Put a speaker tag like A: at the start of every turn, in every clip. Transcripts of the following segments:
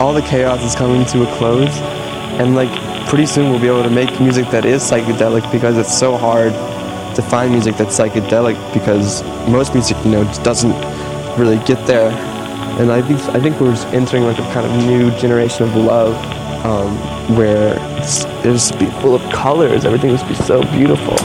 A: all the chaos is coming to a close, and like pretty soon we'll be able to make music that is psychedelic because it's so hard to find music that's psychedelic because most music you know doesn't really get there. And I think I think we're entering like a kind of new generation of love. Um, where it's, just be full of colors. Everything must be so beautiful.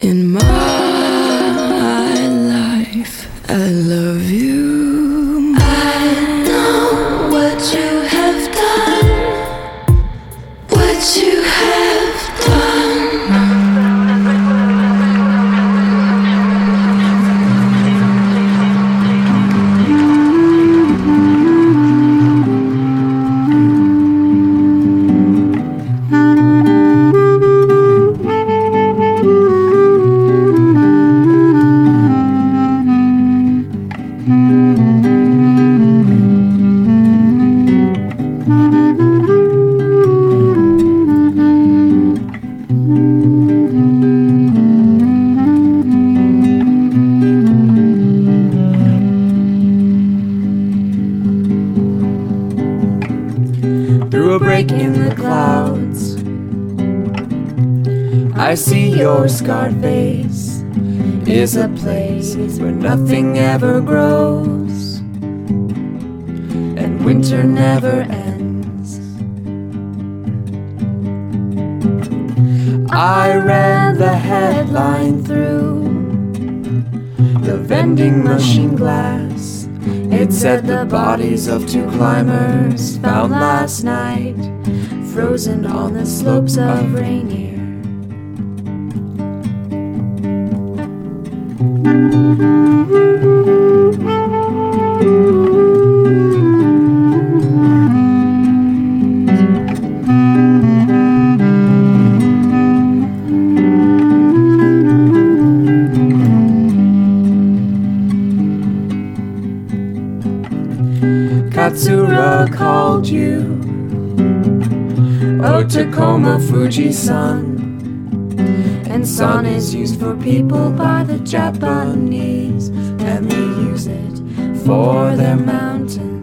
B: In my life, I love you.
C: nothing ever grows, and winter never ends. I ran the headline through the vending machine glass. It said the bodies of two climbers found last night, frozen on the slopes of rain. Called you. Oh, Tacoma Fuji san. And san is used for people by the Japanese, and they use it for their mountain.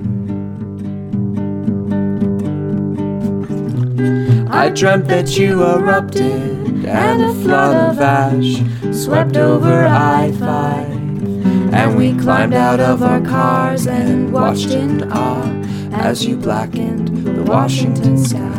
C: I dreamt that you erupted, and a flood of ash swept over I 5. And we climbed out of our cars and watched in awe as you blackened the Washington skies.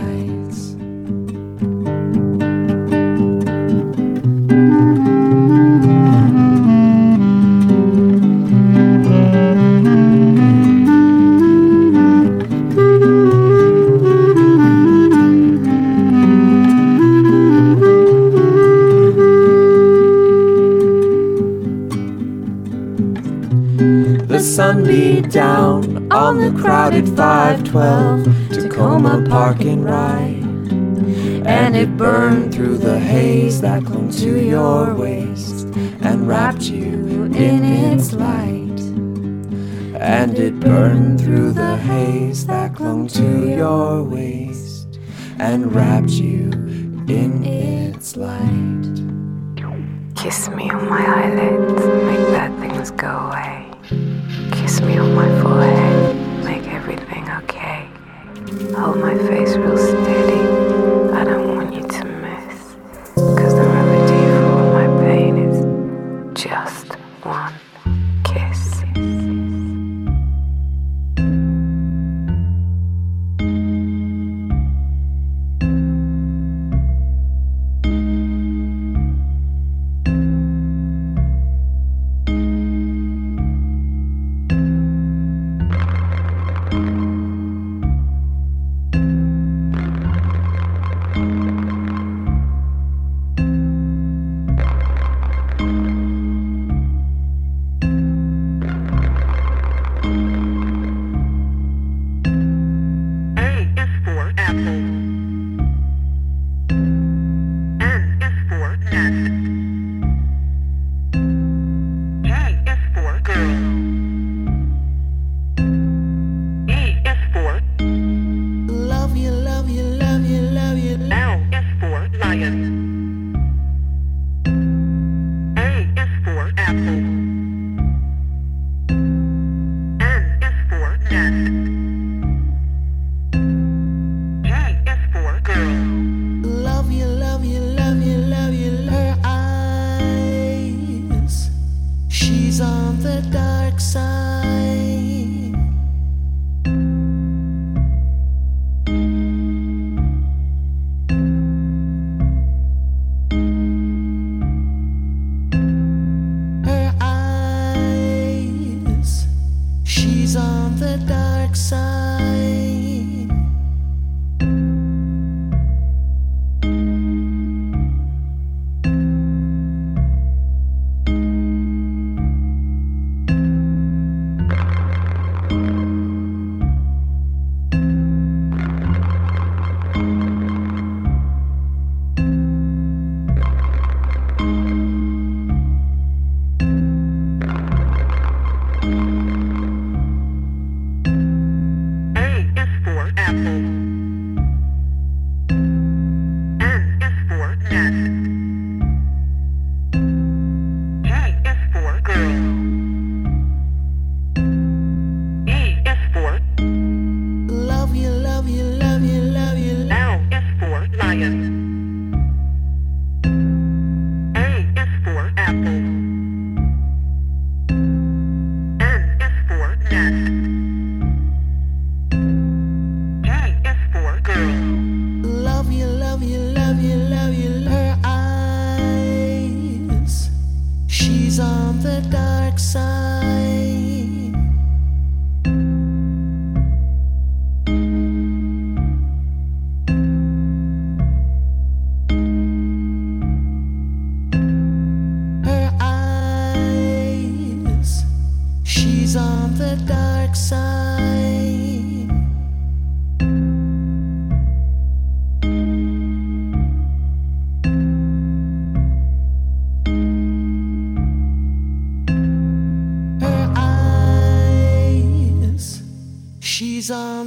C: The crowded 512 Tacoma Park and Ride. And it burned through the haze that clung to your waist and wrapped you in its light. And it burned through the haze that clung to your waist and wrapped you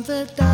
D: the
E: dark.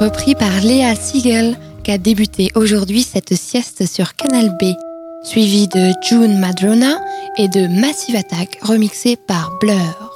F: repris par Léa Siegel, qu'a débuté aujourd'hui cette sieste sur Canal B, suivie de June Madrona et de Massive Attack remixé par Blur.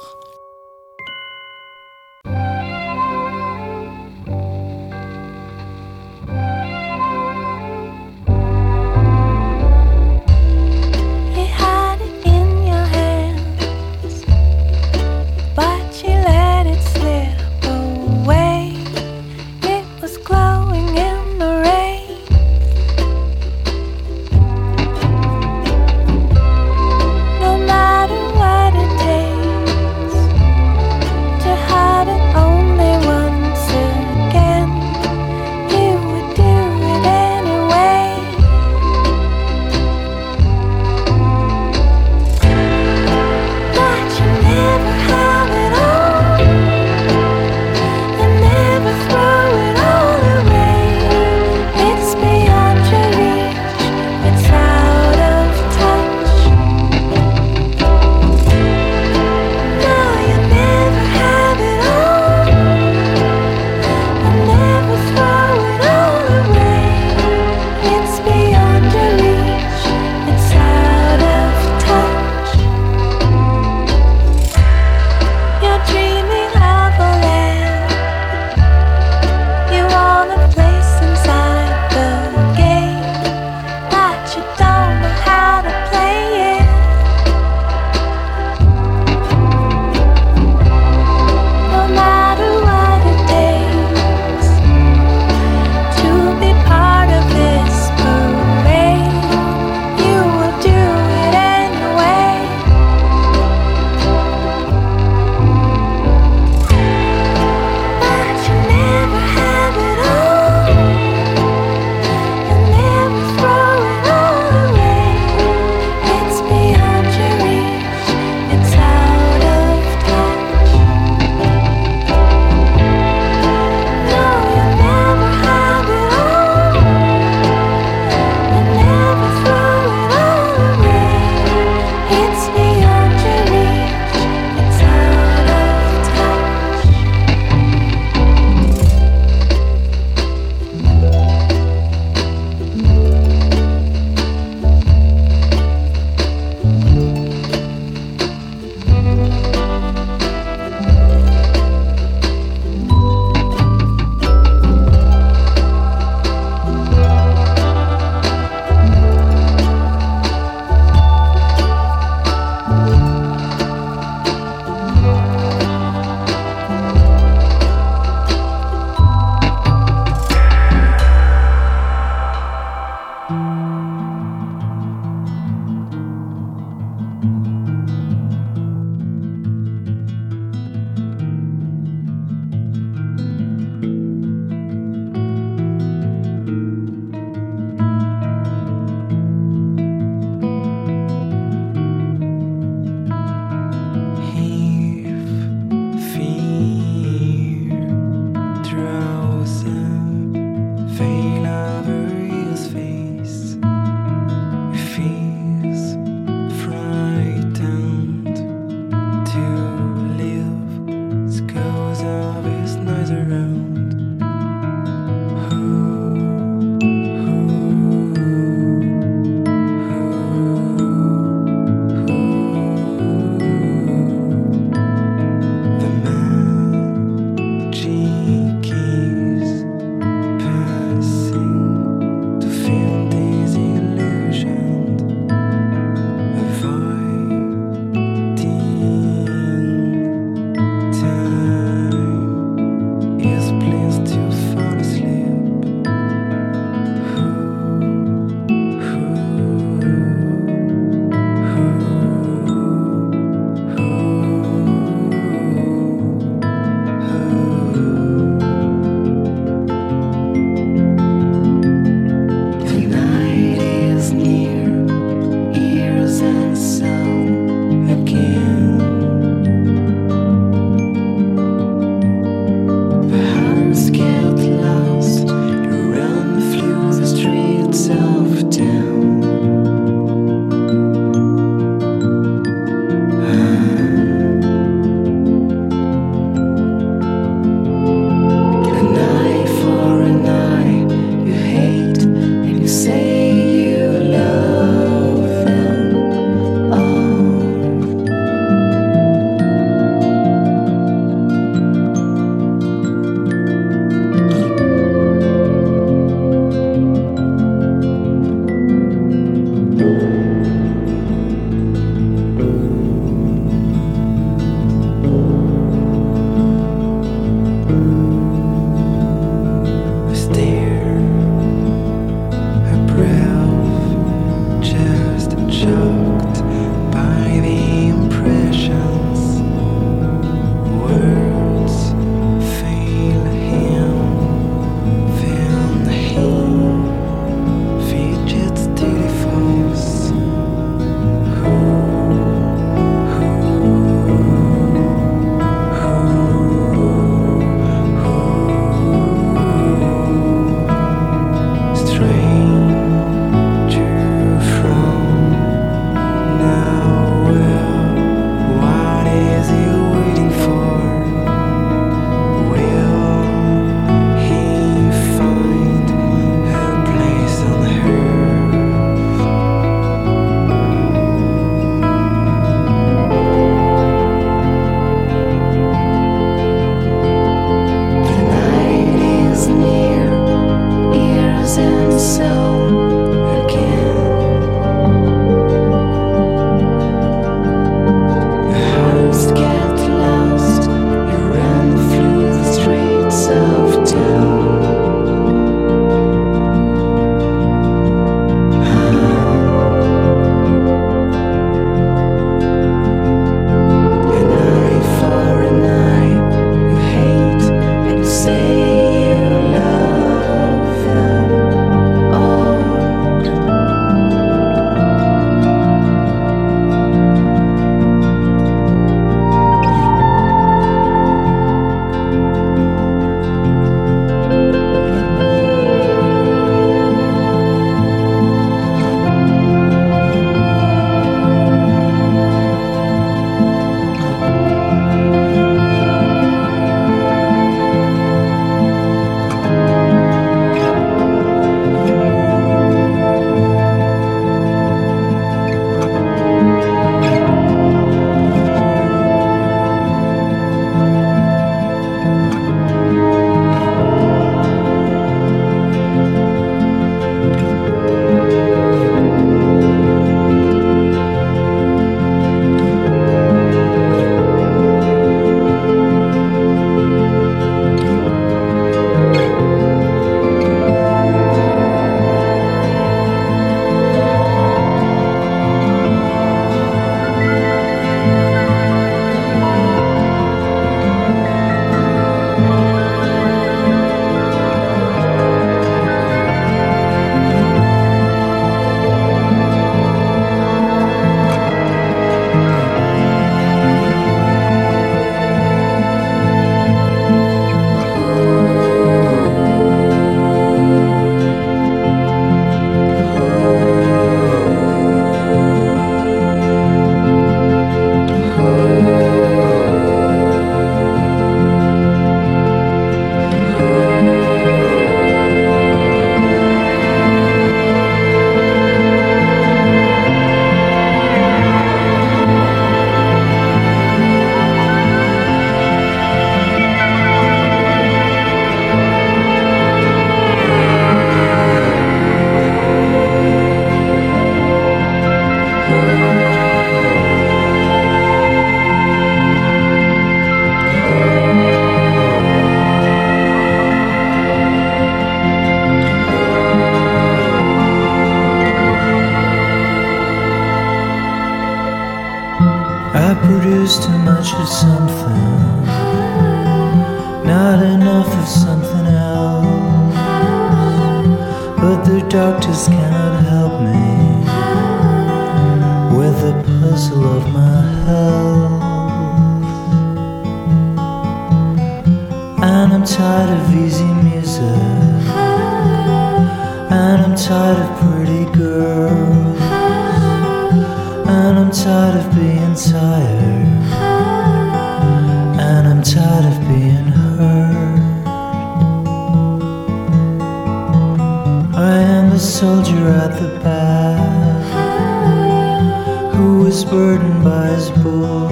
G: is burdened by his bull.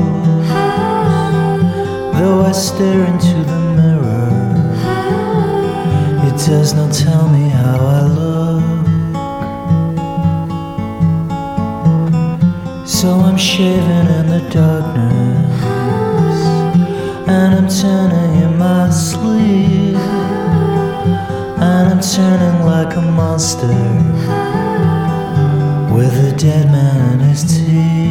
G: Though I stare into the mirror, it does not tell me how I look. So I'm shaving in the darkness, and I'm turning in my sleep, and I'm turning like a monster with a dead man in his teeth.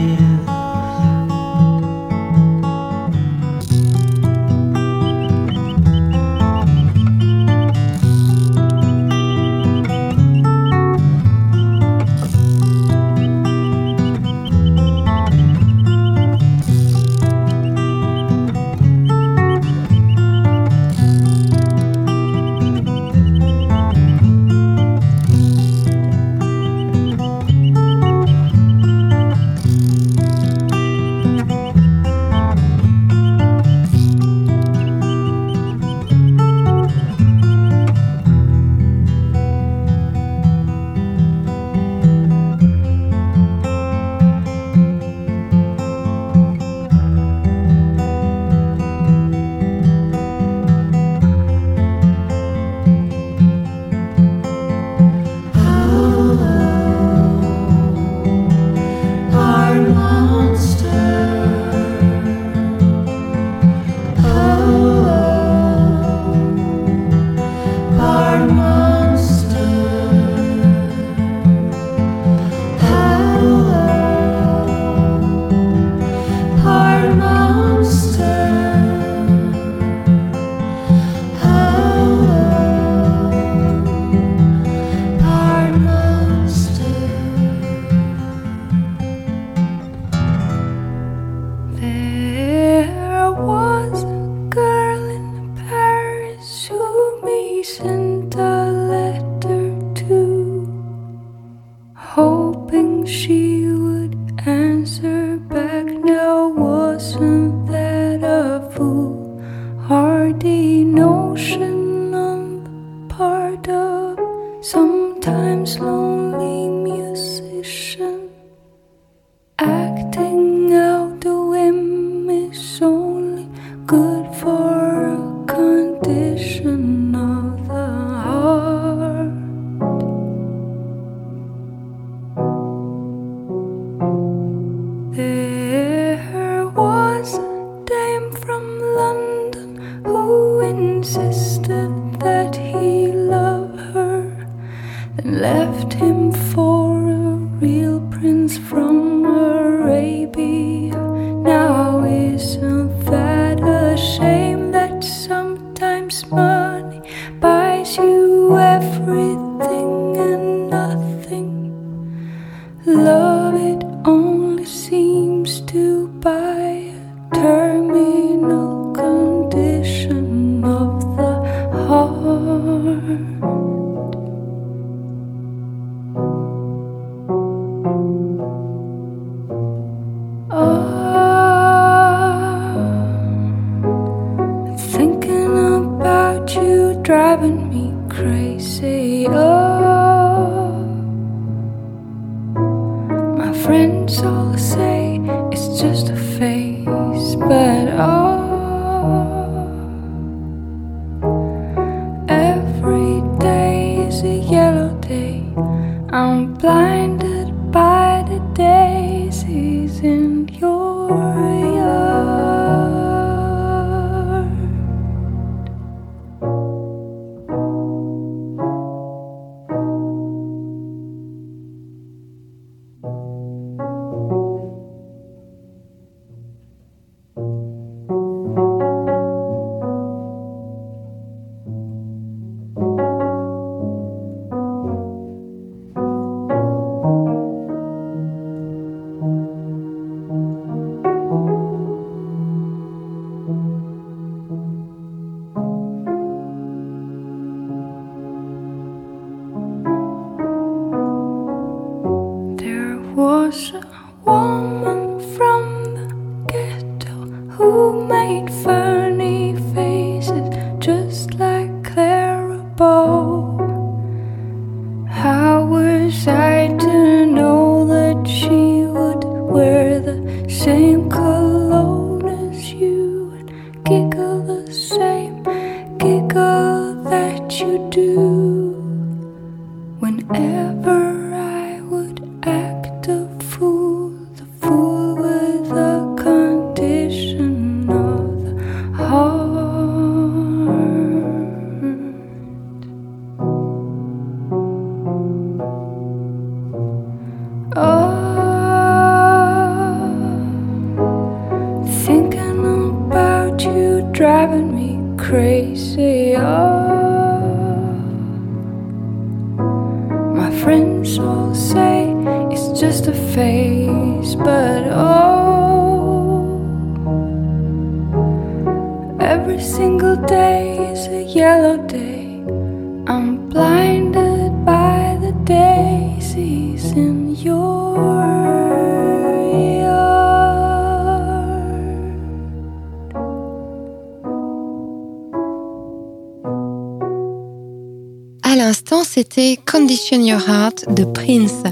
H: Your
I: Heart de Prince,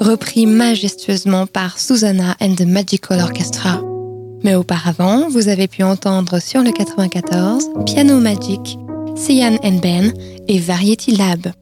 I: repris majestueusement par Susanna and the Magical Orchestra. Mais auparavant, vous avez pu entendre sur le 94 Piano Magic, Cyan and Ben et Variety Lab.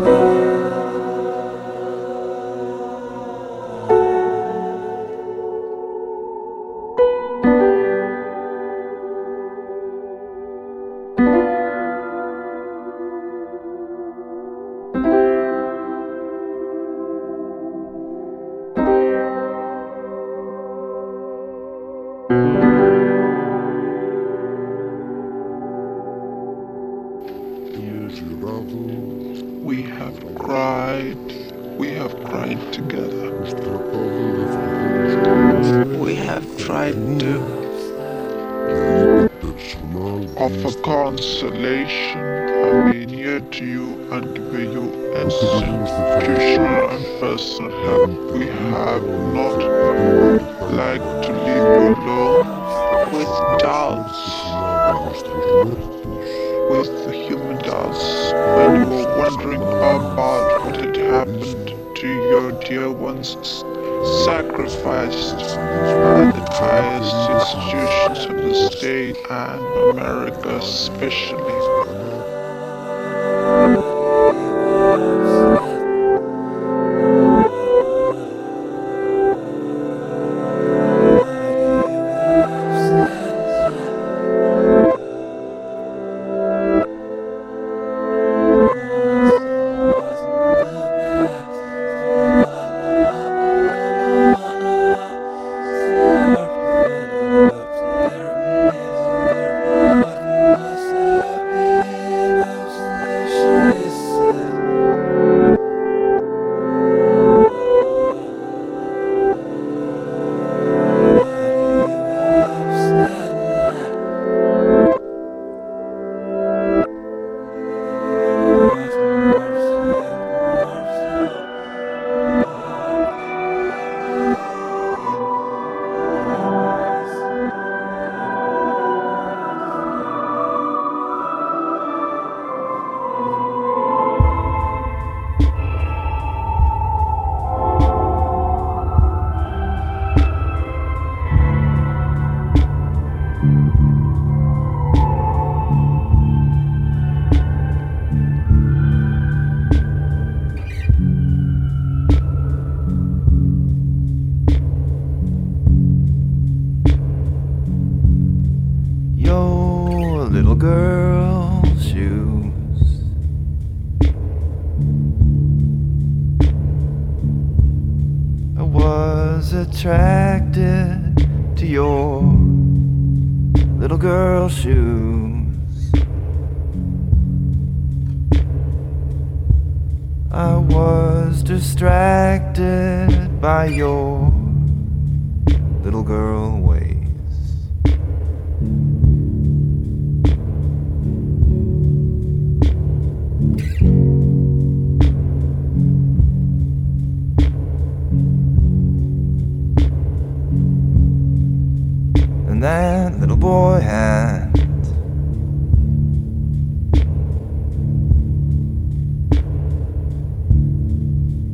G: door.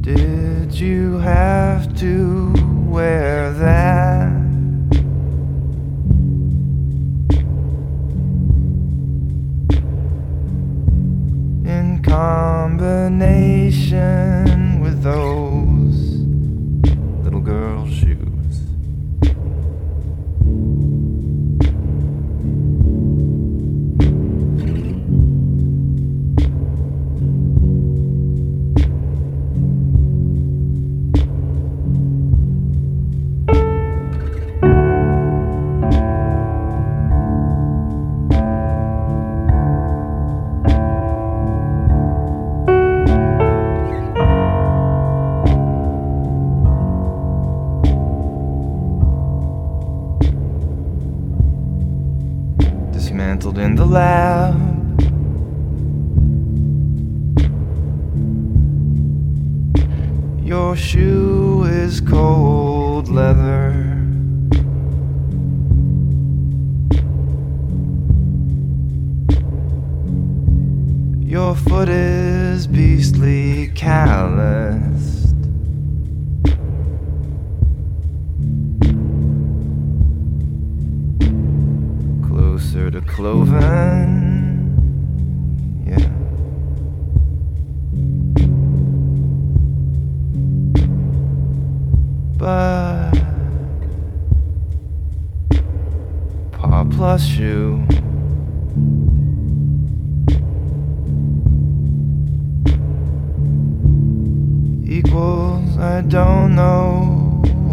G: Did you have to wear that?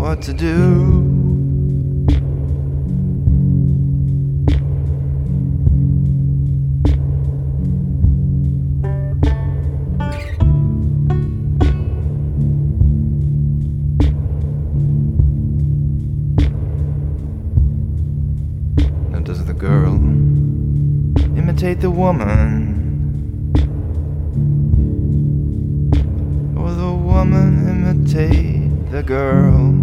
G: what to do.
A: the woman, or the woman imitate the girl.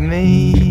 A: Me.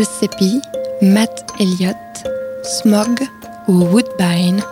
J: Sol Seppi, Matt Elliott, Smog ou Woodbine.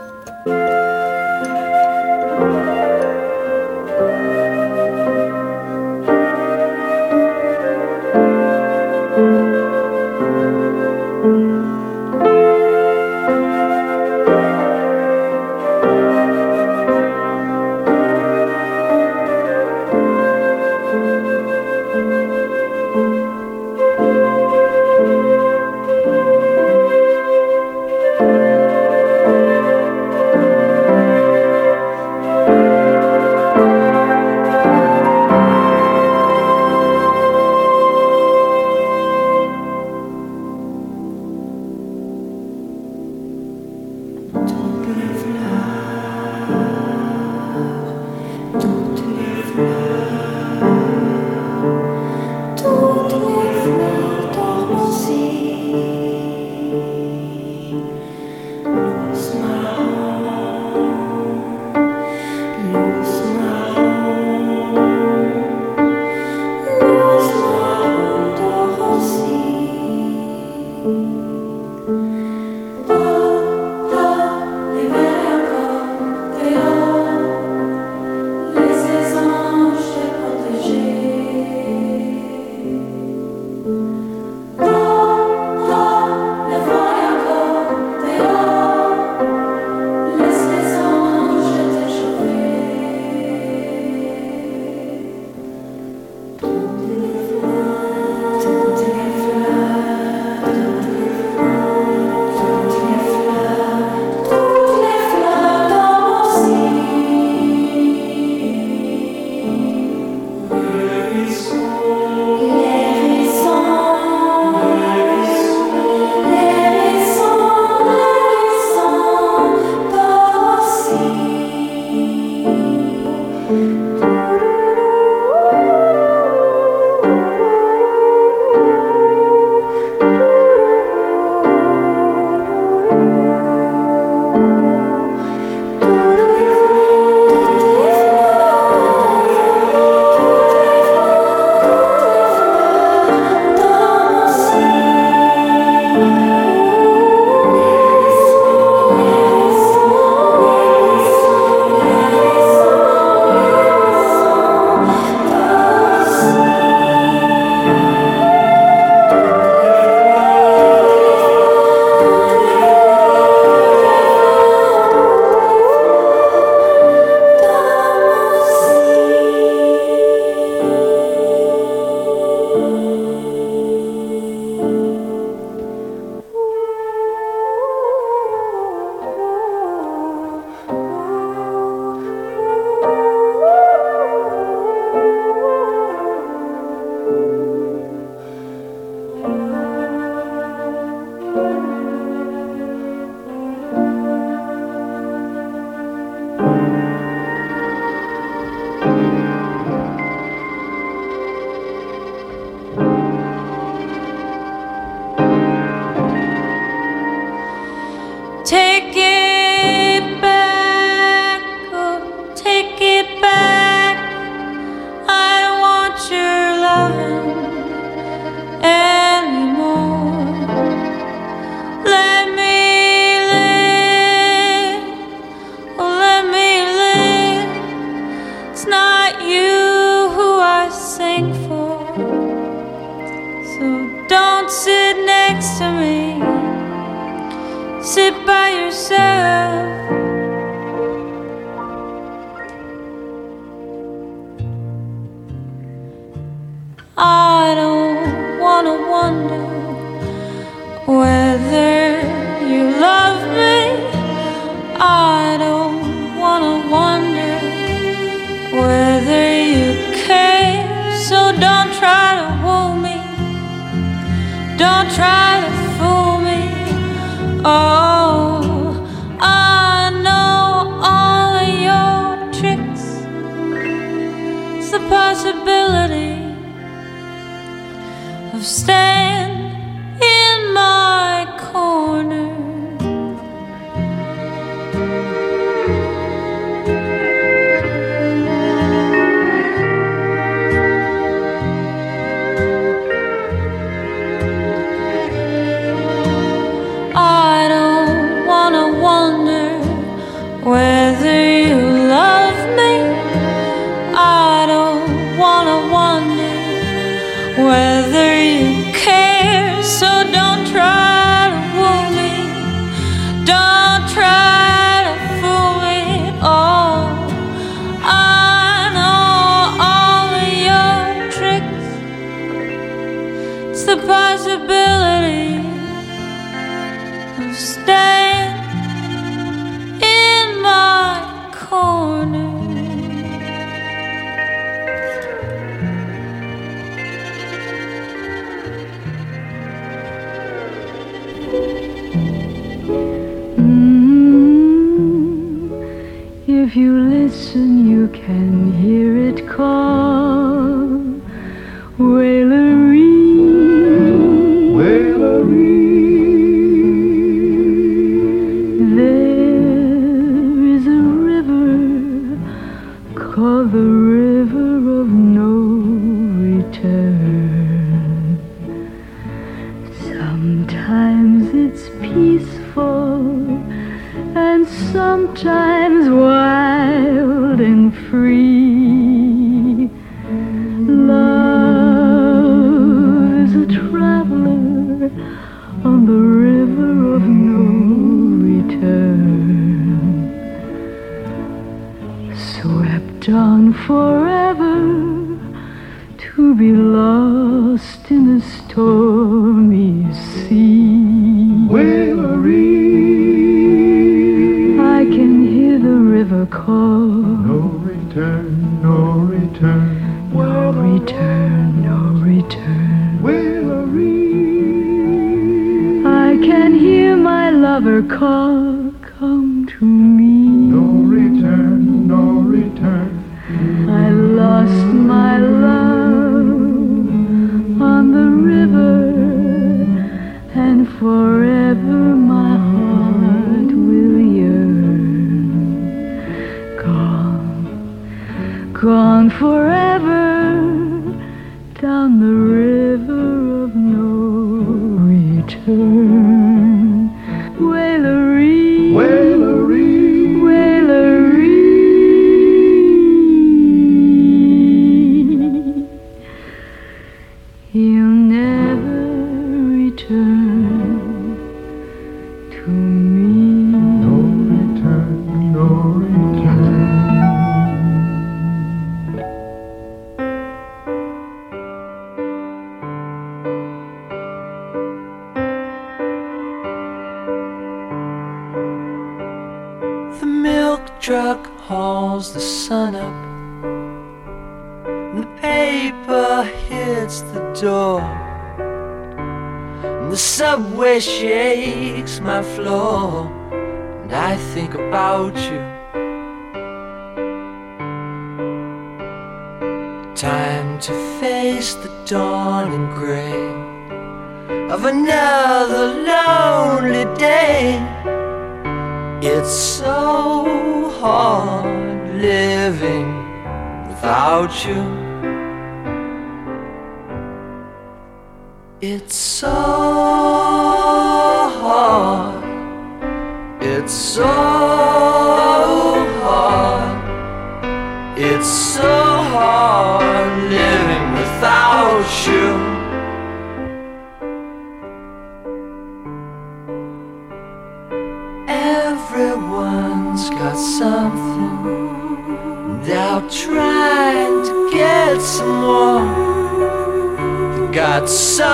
H: My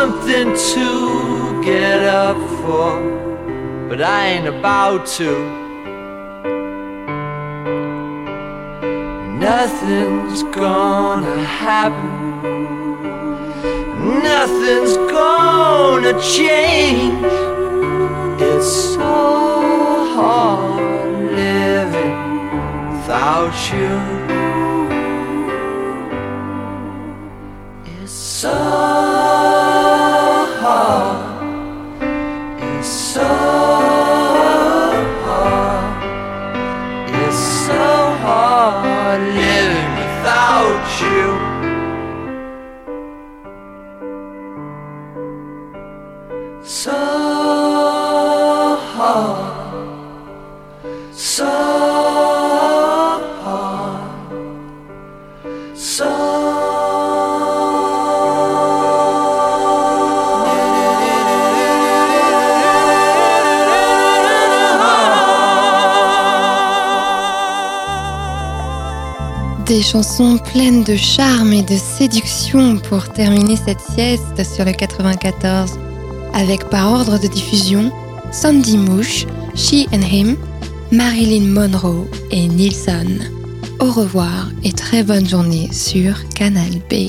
C: something to get up for, but I ain't about to. Nothing's gonna happen nothing's gonna change. It's so hard living without you. It's so
J: Des chansons pleines de charme et de séduction pour terminer cette sieste sur le 94. Avec par ordre de diffusion Sandy Mouche, She and Him, Marilyn Monroe et Nilsson. Au revoir et très bonne journée sur Canal B.